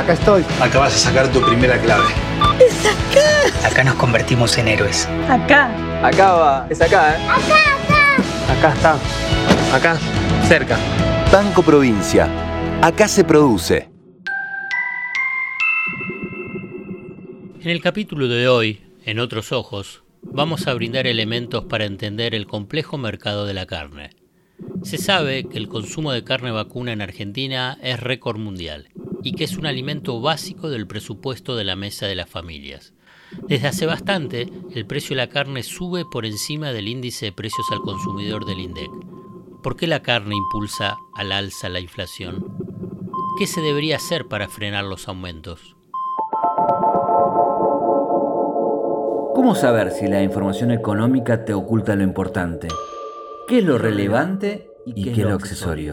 Acá estoy. Acá vas a sacar tu primera clave. ¡Es acá! Acá nos convertimos en héroes. Acá. Acá va. Es acá, ¿eh? Acá, acá. Acá está. Acá. Cerca. Banco Provincia. Acá se produce. En el capítulo de hoy, en otros ojos, vamos a brindar elementos para entender el complejo mercado de la carne. Se sabe que el consumo de carne vacuna en Argentina es récord mundial y que es un alimento básico del presupuesto de la mesa de las familias. Desde hace bastante, el precio de la carne sube por encima del índice de precios al consumidor del INDEC. ¿Por qué la carne impulsa al alza la inflación? ¿Qué se debería hacer para frenar los aumentos? ¿Cómo saber si la información económica te oculta lo importante? ¿Qué es lo relevante y qué es lo accesorio?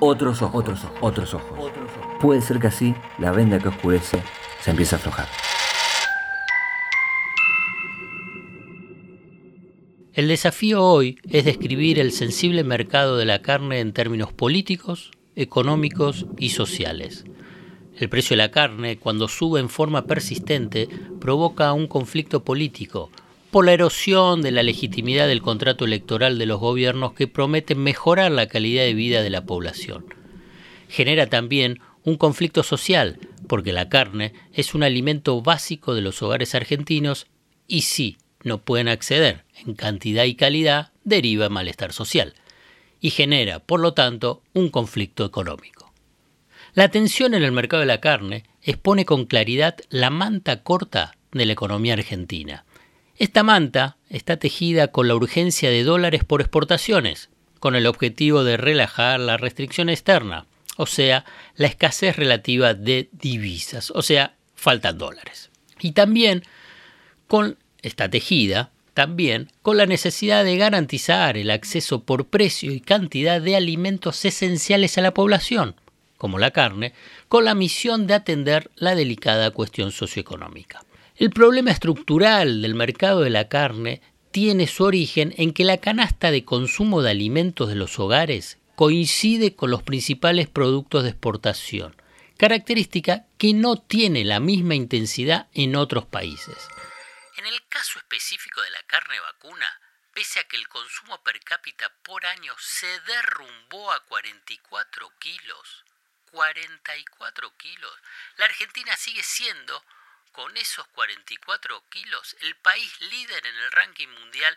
otros ojos, otros ojos, otros ojos. Puede ser que así la venda que oscurece se empiece a aflojar. El desafío hoy es describir el sensible mercado de la carne en términos políticos, económicos y sociales. El precio de la carne, cuando sube en forma persistente, provoca un conflicto político, por la erosión de la legitimidad del contrato electoral de los gobiernos que prometen mejorar la calidad de vida de la población. Genera también un conflicto social, porque la carne es un alimento básico de los hogares argentinos y si no pueden acceder en cantidad y calidad, deriva malestar social y genera, por lo tanto, un conflicto económico. La tensión en el mercado de la carne expone con claridad la manta corta de la economía argentina esta manta está tejida con la urgencia de dólares por exportaciones, con el objetivo de relajar la restricción externa, o sea, la escasez relativa de divisas, o sea, faltan dólares. Y también con esta tejida, también con la necesidad de garantizar el acceso por precio y cantidad de alimentos esenciales a la población, como la carne, con la misión de atender la delicada cuestión socioeconómica. El problema estructural del mercado de la carne tiene su origen en que la canasta de consumo de alimentos de los hogares coincide con los principales productos de exportación, característica que no tiene la misma intensidad en otros países. En el caso específico de la carne vacuna, pese a que el consumo per cápita por año se derrumbó a 44 kilos, 44 kilos, la Argentina sigue siendo con esos 44 kilos el país líder en el ranking mundial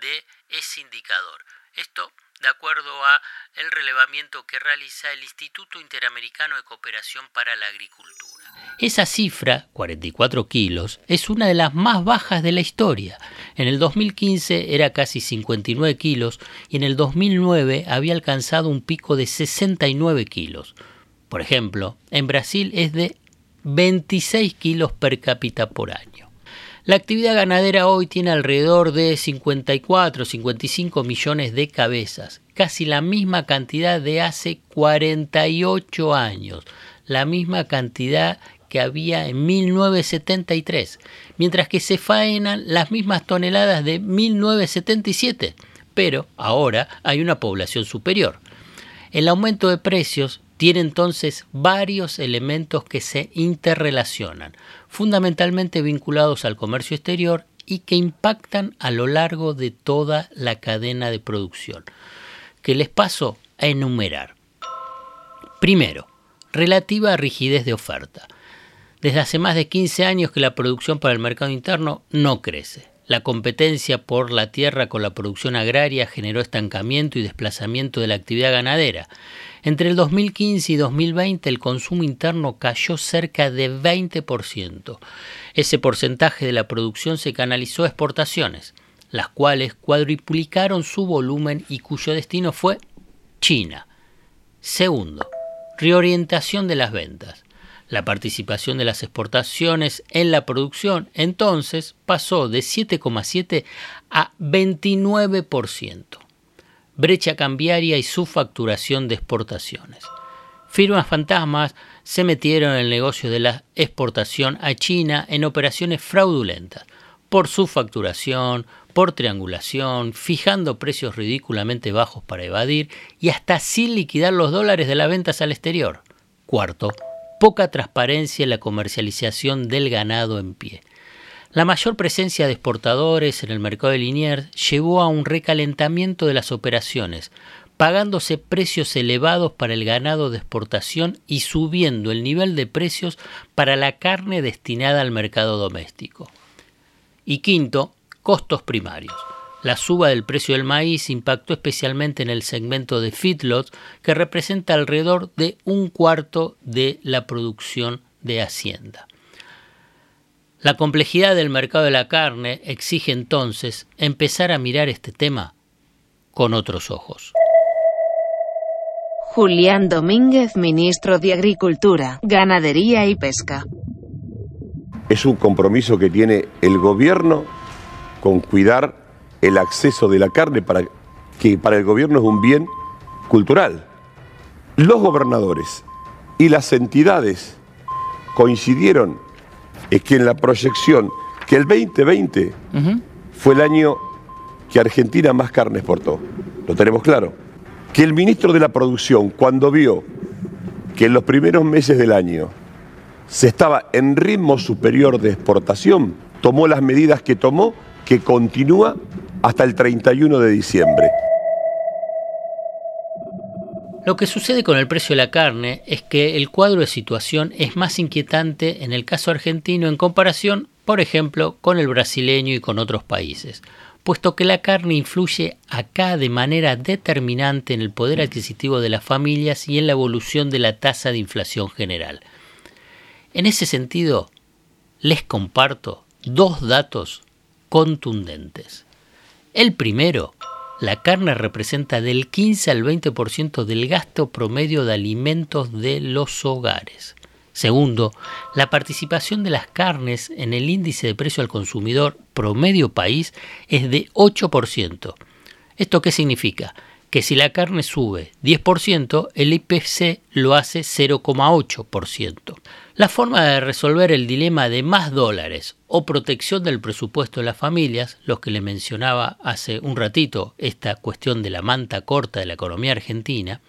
de ese indicador. Esto de acuerdo a el relevamiento que realiza el Instituto Interamericano de Cooperación para la Agricultura. Esa cifra, 44 kilos, es una de las más bajas de la historia. En el 2015 era casi 59 kilos y en el 2009 había alcanzado un pico de 69 kilos. Por ejemplo, en Brasil es de 26 kilos per cápita por año. La actividad ganadera hoy tiene alrededor de 54 55 millones de cabezas, casi la misma cantidad de hace 48 años, la misma cantidad que había en 1973, mientras que se faenan las mismas toneladas de 1977, pero ahora hay una población superior. El aumento de precios tiene entonces varios elementos que se interrelacionan, fundamentalmente vinculados al comercio exterior y que impactan a lo largo de toda la cadena de producción, que les paso a enumerar. Primero, relativa rigidez de oferta. Desde hace más de 15 años que la producción para el mercado interno no crece. La competencia por la tierra con la producción agraria generó estancamiento y desplazamiento de la actividad ganadera. Entre el 2015 y 2020 el consumo interno cayó cerca de 20%. Ese porcentaje de la producción se canalizó a exportaciones, las cuales cuadriplicaron su volumen y cuyo destino fue China. Segundo, reorientación de las ventas. La participación de las exportaciones en la producción entonces pasó de 7,7 a 29%. Brecha cambiaria y su facturación de exportaciones. Firmas fantasmas se metieron en el negocio de la exportación a China en operaciones fraudulentas, por su facturación, por triangulación, fijando precios ridículamente bajos para evadir y hasta sin liquidar los dólares de las ventas al exterior. Cuarto, poca transparencia en la comercialización del ganado en pie. La mayor presencia de exportadores en el mercado de Liniers llevó a un recalentamiento de las operaciones, pagándose precios elevados para el ganado de exportación y subiendo el nivel de precios para la carne destinada al mercado doméstico. Y quinto, costos primarios. La suba del precio del maíz impactó especialmente en el segmento de feedlots, que representa alrededor de un cuarto de la producción de Hacienda. La complejidad del mercado de la carne exige entonces empezar a mirar este tema con otros ojos. Julián Domínguez, ministro de Agricultura, Ganadería y Pesca. Es un compromiso que tiene el gobierno con cuidar el acceso de la carne para que para el gobierno es un bien cultural. Los gobernadores y las entidades coincidieron en que en la proyección que el 2020 fue el año que Argentina más carne exportó. Lo tenemos claro. Que el ministro de la Producción, cuando vio que en los primeros meses del año se estaba en ritmo superior de exportación, tomó las medidas que tomó, que continúa hasta el 31 de diciembre. Lo que sucede con el precio de la carne es que el cuadro de situación es más inquietante en el caso argentino en comparación, por ejemplo, con el brasileño y con otros países, puesto que la carne influye acá de manera determinante en el poder adquisitivo de las familias y en la evolución de la tasa de inflación general. En ese sentido, les comparto dos datos contundentes. El primero, la carne representa del 15 al 20% del gasto promedio de alimentos de los hogares. Segundo, la participación de las carnes en el índice de precio al consumidor promedio país es de 8%. ¿Esto qué significa? Que si la carne sube 10%, el IPC lo hace 0,8%. La forma de resolver el dilema de más dólares o protección del presupuesto de las familias, los que le mencionaba hace un ratito, esta cuestión de la manta corta de la economía argentina,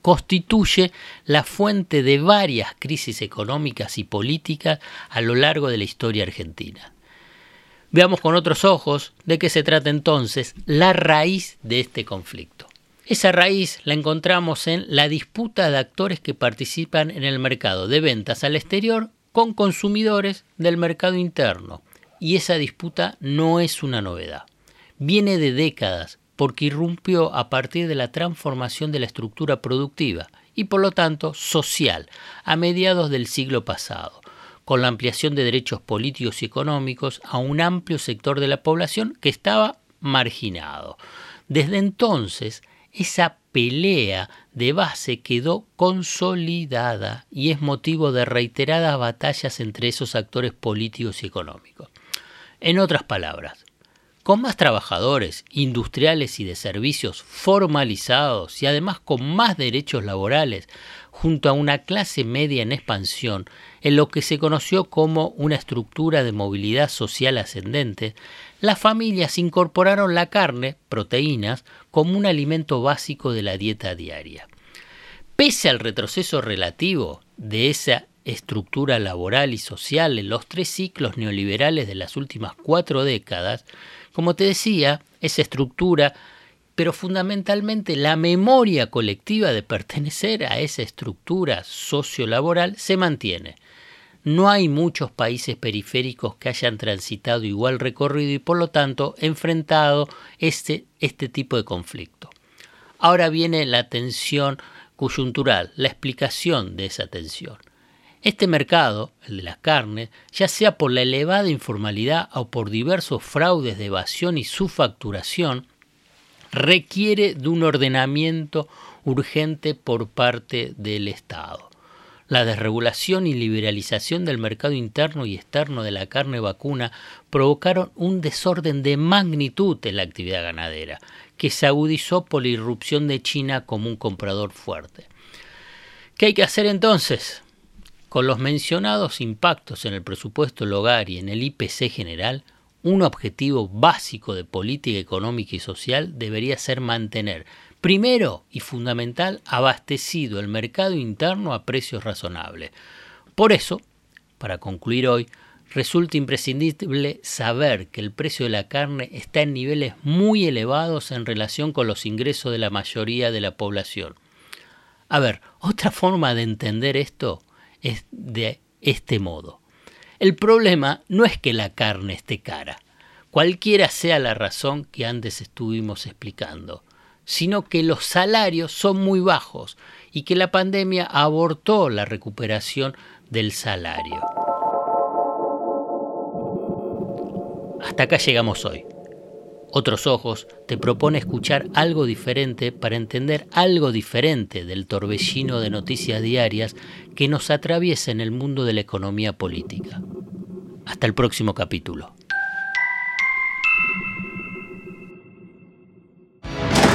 constituye la fuente de varias crisis económicas y políticas a lo largo de la historia argentina. Veamos con otros ojos de qué se trata entonces la raíz de este conflicto. Esa raíz la encontramos en la disputa de actores que participan en el mercado de ventas al exterior con consumidores del mercado interno. Y esa disputa no es una novedad. Viene de décadas porque irrumpió a partir de la transformación de la estructura productiva y por lo tanto social a mediados del siglo pasado, con la ampliación de derechos políticos y económicos a un amplio sector de la población que estaba marginado. Desde entonces, esa pelea de base quedó consolidada y es motivo de reiteradas batallas entre esos actores políticos y económicos. En otras palabras, con más trabajadores industriales y de servicios formalizados y además con más derechos laborales, junto a una clase media en expansión, en lo que se conoció como una estructura de movilidad social ascendente, las familias incorporaron la carne, proteínas, como un alimento básico de la dieta diaria. Pese al retroceso relativo de esa estructura laboral y social en los tres ciclos neoliberales de las últimas cuatro décadas, como te decía, esa estructura, pero fundamentalmente la memoria colectiva de pertenecer a esa estructura sociolaboral se mantiene. No hay muchos países periféricos que hayan transitado igual recorrido y por lo tanto enfrentado este, este tipo de conflicto. Ahora viene la tensión coyuntural, la explicación de esa tensión. Este mercado, el de las carnes, ya sea por la elevada informalidad o por diversos fraudes de evasión y su facturación, requiere de un ordenamiento urgente por parte del Estado. La desregulación y liberalización del mercado interno y externo de la carne vacuna provocaron un desorden de magnitud en la actividad ganadera, que se agudizó por la irrupción de China como un comprador fuerte. ¿Qué hay que hacer entonces? Con los mencionados impactos en el presupuesto del hogar y en el IPC general, un objetivo básico de política económica y social debería ser mantener Primero y fundamental, abastecido el mercado interno a precios razonables. Por eso, para concluir hoy, resulta imprescindible saber que el precio de la carne está en niveles muy elevados en relación con los ingresos de la mayoría de la población. A ver, otra forma de entender esto es de este modo. El problema no es que la carne esté cara, cualquiera sea la razón que antes estuvimos explicando sino que los salarios son muy bajos y que la pandemia abortó la recuperación del salario. Hasta acá llegamos hoy. Otros Ojos te propone escuchar algo diferente para entender algo diferente del torbellino de noticias diarias que nos atraviesa en el mundo de la economía política. Hasta el próximo capítulo.